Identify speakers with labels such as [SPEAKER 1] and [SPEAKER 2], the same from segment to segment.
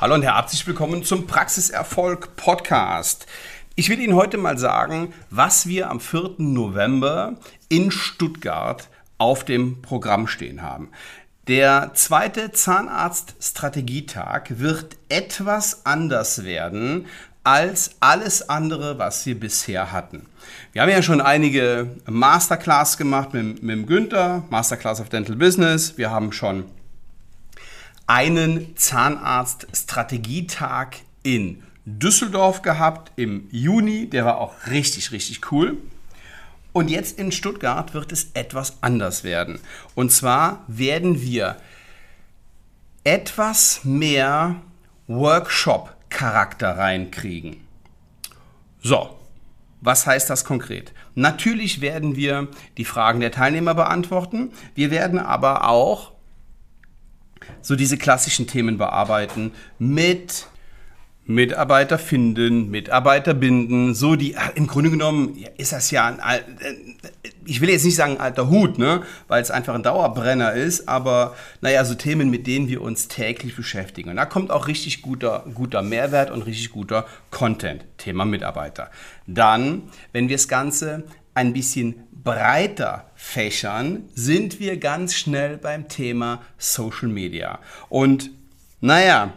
[SPEAKER 1] Hallo und herzlich willkommen zum Praxiserfolg Podcast. Ich will Ihnen heute mal sagen, was wir am 4. November in Stuttgart auf dem Programm stehen haben. Der zweite Zahnarzt-Strategietag wird etwas anders werden als alles andere, was wir bisher hatten. Wir haben ja schon einige Masterclass gemacht mit, mit Günther, Masterclass of Dental Business. Wir haben schon einen Zahnarzt-Strategietag in Düsseldorf gehabt im Juni. Der war auch richtig, richtig cool. Und jetzt in Stuttgart wird es etwas anders werden. Und zwar werden wir etwas mehr Workshop-Charakter reinkriegen. So, was heißt das konkret? Natürlich werden wir die Fragen der Teilnehmer beantworten. Wir werden aber auch so diese klassischen Themen bearbeiten mit Mitarbeiter finden, Mitarbeiter binden, so die, im Grunde genommen ist das ja ein, äh, ich will jetzt nicht sagen alter Hut, ne, weil es einfach ein Dauerbrenner ist, aber naja, so Themen, mit denen wir uns täglich beschäftigen. Und da kommt auch richtig guter, guter Mehrwert und richtig guter Content, Thema Mitarbeiter. Dann, wenn wir das Ganze ein bisschen breiter fächern, sind wir ganz schnell beim Thema Social Media. Und naja,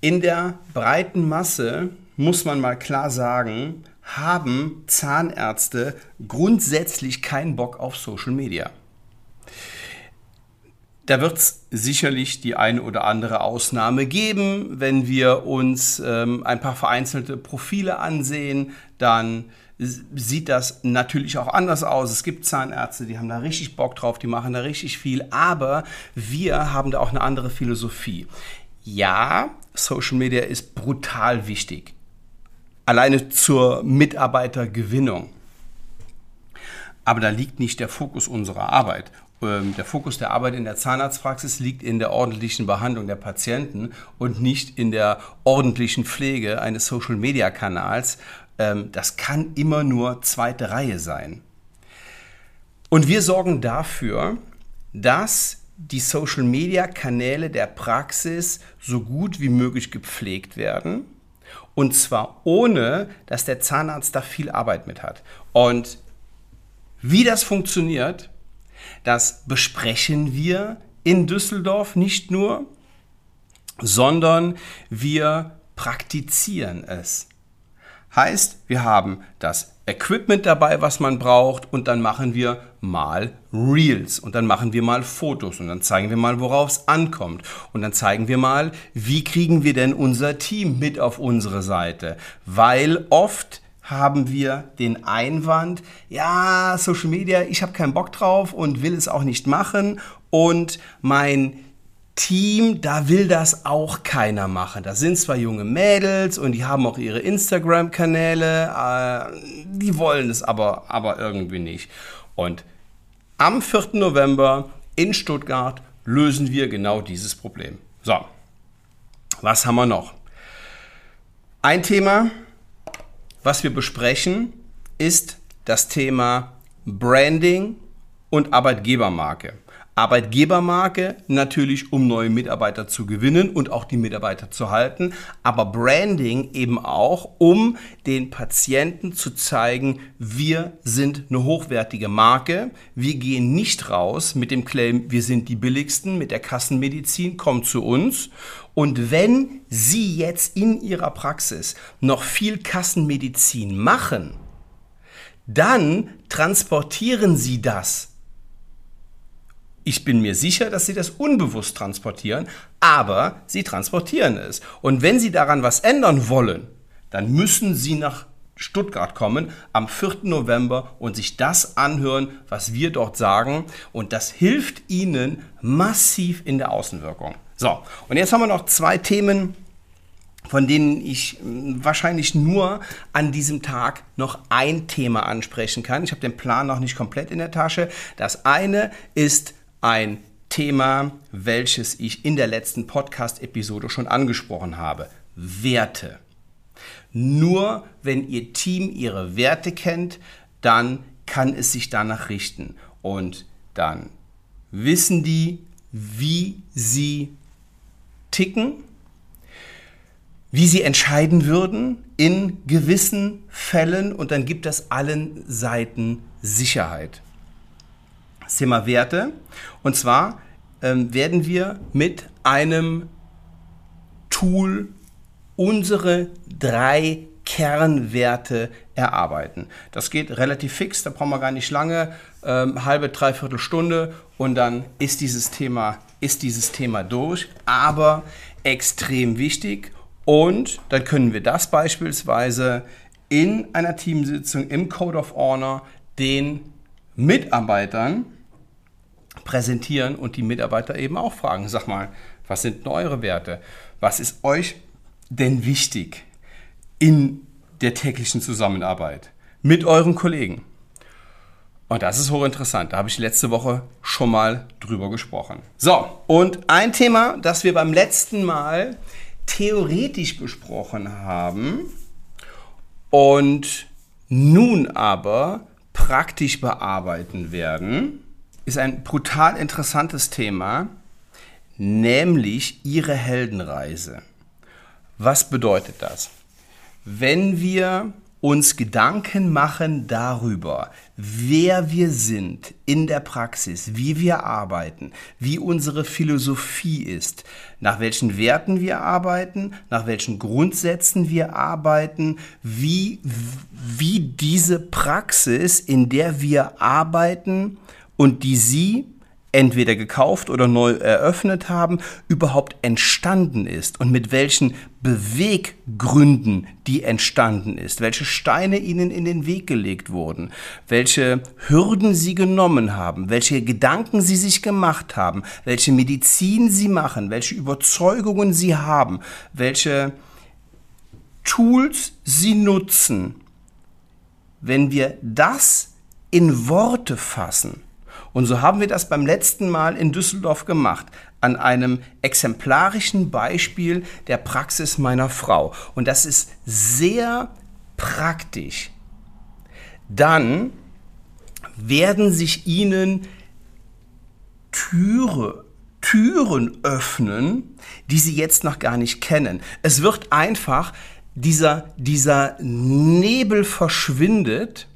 [SPEAKER 1] in der breiten Masse muss man mal klar sagen, haben Zahnärzte grundsätzlich keinen Bock auf Social Media. Da wird es sicherlich die eine oder andere Ausnahme geben. Wenn wir uns ähm, ein paar vereinzelte Profile ansehen, dann sieht das natürlich auch anders aus. Es gibt Zahnärzte, die haben da richtig Bock drauf, die machen da richtig viel, aber wir haben da auch eine andere Philosophie. Ja, Social Media ist brutal wichtig. Alleine zur Mitarbeitergewinnung. Aber da liegt nicht der Fokus unserer Arbeit. Ähm, der Fokus der Arbeit in der Zahnarztpraxis liegt in der ordentlichen Behandlung der Patienten und nicht in der ordentlichen Pflege eines Social-Media-Kanals ähm, das kann immer nur zweite Reihe sein. Und wir sorgen dafür, dass die Social-Media-Kanäle der Praxis so gut wie möglich gepflegt werden. Und zwar ohne, dass der Zahnarzt da viel Arbeit mit hat. Und wie das funktioniert, das besprechen wir in Düsseldorf nicht nur, sondern wir praktizieren es. Heißt, wir haben das Equipment dabei, was man braucht und dann machen wir mal Reels und dann machen wir mal Fotos und dann zeigen wir mal, worauf es ankommt und dann zeigen wir mal, wie kriegen wir denn unser Team mit auf unsere Seite, weil oft haben wir den Einwand, ja, Social Media, ich habe keinen Bock drauf und will es auch nicht machen und mein Team, da will das auch keiner machen. Das sind zwar junge Mädels und die haben auch ihre Instagram-Kanäle, äh, die wollen es aber, aber irgendwie nicht. Und am 4. November in Stuttgart lösen wir genau dieses Problem. So, was haben wir noch? Ein Thema, was wir besprechen, ist das Thema Branding und Arbeitgebermarke. Arbeitgebermarke natürlich, um neue Mitarbeiter zu gewinnen und auch die Mitarbeiter zu halten, aber Branding eben auch, um den Patienten zu zeigen, wir sind eine hochwertige Marke, wir gehen nicht raus mit dem Claim, wir sind die billigsten mit der Kassenmedizin, kommt zu uns. Und wenn Sie jetzt in Ihrer Praxis noch viel Kassenmedizin machen, dann transportieren Sie das ich bin mir sicher, dass sie das unbewusst transportieren, aber sie transportieren es. Und wenn sie daran was ändern wollen, dann müssen sie nach Stuttgart kommen am 4. November und sich das anhören, was wir dort sagen. Und das hilft ihnen massiv in der Außenwirkung. So, und jetzt haben wir noch zwei Themen, von denen ich hm, wahrscheinlich nur an diesem Tag noch ein Thema ansprechen kann. Ich habe den Plan noch nicht komplett in der Tasche. Das eine ist ein Thema, welches ich in der letzten Podcast-Episode schon angesprochen habe. Werte. Nur wenn Ihr Team Ihre Werte kennt, dann kann es sich danach richten. Und dann wissen die, wie sie ticken, wie sie entscheiden würden in gewissen Fällen und dann gibt es allen Seiten Sicherheit. Das Thema Werte. Und zwar ähm, werden wir mit einem Tool unsere drei Kernwerte erarbeiten. Das geht relativ fix, da brauchen wir gar nicht lange, ähm, halbe, dreiviertel Stunde und dann ist dieses Thema, ist dieses Thema durch, aber extrem wichtig und dann können wir das beispielsweise in einer Teamsitzung im Code of Honor den Mitarbeitern präsentieren und die Mitarbeiter eben auch fragen, sag mal, was sind denn eure Werte? Was ist euch denn wichtig in der täglichen Zusammenarbeit mit euren Kollegen? Und das ist hochinteressant. Da habe ich letzte Woche schon mal drüber gesprochen. So, und ein Thema, das wir beim letzten Mal theoretisch besprochen haben und nun aber praktisch bearbeiten werden, ist ein brutal interessantes Thema, nämlich ihre Heldenreise. Was bedeutet das? Wenn wir uns Gedanken machen darüber, wer wir sind in der Praxis, wie wir arbeiten, wie unsere Philosophie ist, nach welchen Werten wir arbeiten, nach welchen Grundsätzen wir arbeiten, wie, wie diese Praxis, in der wir arbeiten und die Sie entweder gekauft oder neu eröffnet haben, überhaupt entstanden ist und mit welchen Beweggründen die entstanden ist, welche Steine ihnen in den Weg gelegt wurden, welche Hürden sie genommen haben, welche Gedanken sie sich gemacht haben, welche Medizin sie machen, welche Überzeugungen sie haben, welche Tools sie nutzen. Wenn wir das in Worte fassen, und so haben wir das beim letzten Mal in Düsseldorf gemacht, an einem exemplarischen Beispiel der Praxis meiner Frau. Und das ist sehr praktisch. Dann werden sich Ihnen Türe, Türen öffnen, die Sie jetzt noch gar nicht kennen. Es wird einfach, dieser, dieser Nebel verschwindet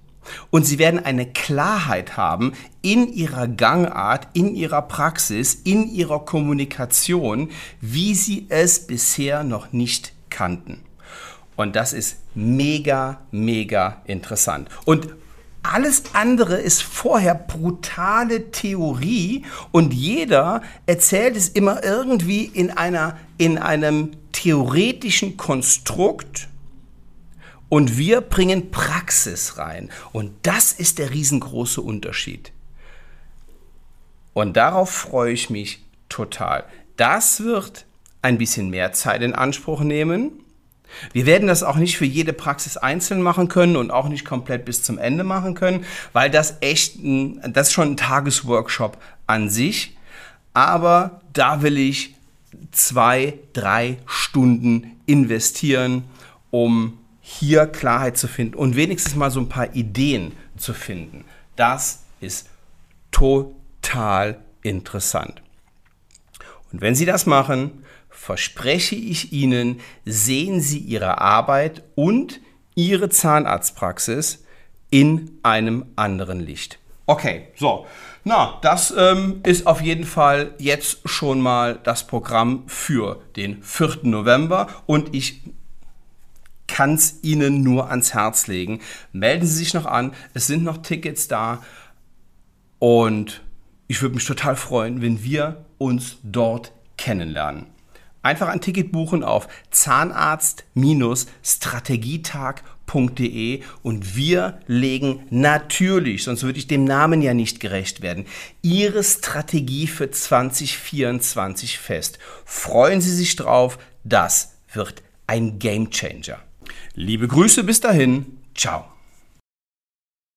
[SPEAKER 1] und sie werden eine Klarheit haben in ihrer Gangart, in ihrer Praxis, in ihrer Kommunikation, wie sie es bisher noch nicht kannten. Und das ist mega, mega interessant. Und alles andere ist vorher brutale Theorie und jeder erzählt es immer irgendwie in, einer, in einem theoretischen Konstrukt und wir bringen Praxis rein. Und das ist der riesengroße Unterschied. Und darauf freue ich mich total. Das wird ein bisschen mehr Zeit in Anspruch nehmen. Wir werden das auch nicht für jede Praxis einzeln machen können und auch nicht komplett bis zum Ende machen können, weil das echt ein, das ist schon ein Tagesworkshop an sich. Aber da will ich zwei, drei Stunden investieren, um hier Klarheit zu finden und wenigstens mal so ein paar Ideen zu finden. Das ist total interessant. Und wenn Sie das machen, verspreche ich Ihnen, sehen Sie Ihre Arbeit und Ihre Zahnarztpraxis in einem anderen Licht. Okay, so. Na, das ähm, ist auf jeden Fall jetzt schon mal das Programm für den 4. November und ich kann es Ihnen nur ans Herz legen. Melden Sie sich noch an, es sind noch Tickets da und ich würde mich total freuen, wenn wir uns dort kennenlernen. Einfach ein Ticket buchen auf zahnarzt-strategietag.de und wir legen natürlich, sonst würde ich dem Namen ja nicht gerecht werden, Ihre Strategie für 2024 fest. Freuen Sie sich drauf, das wird ein Gamechanger. Liebe Grüße bis dahin. Ciao.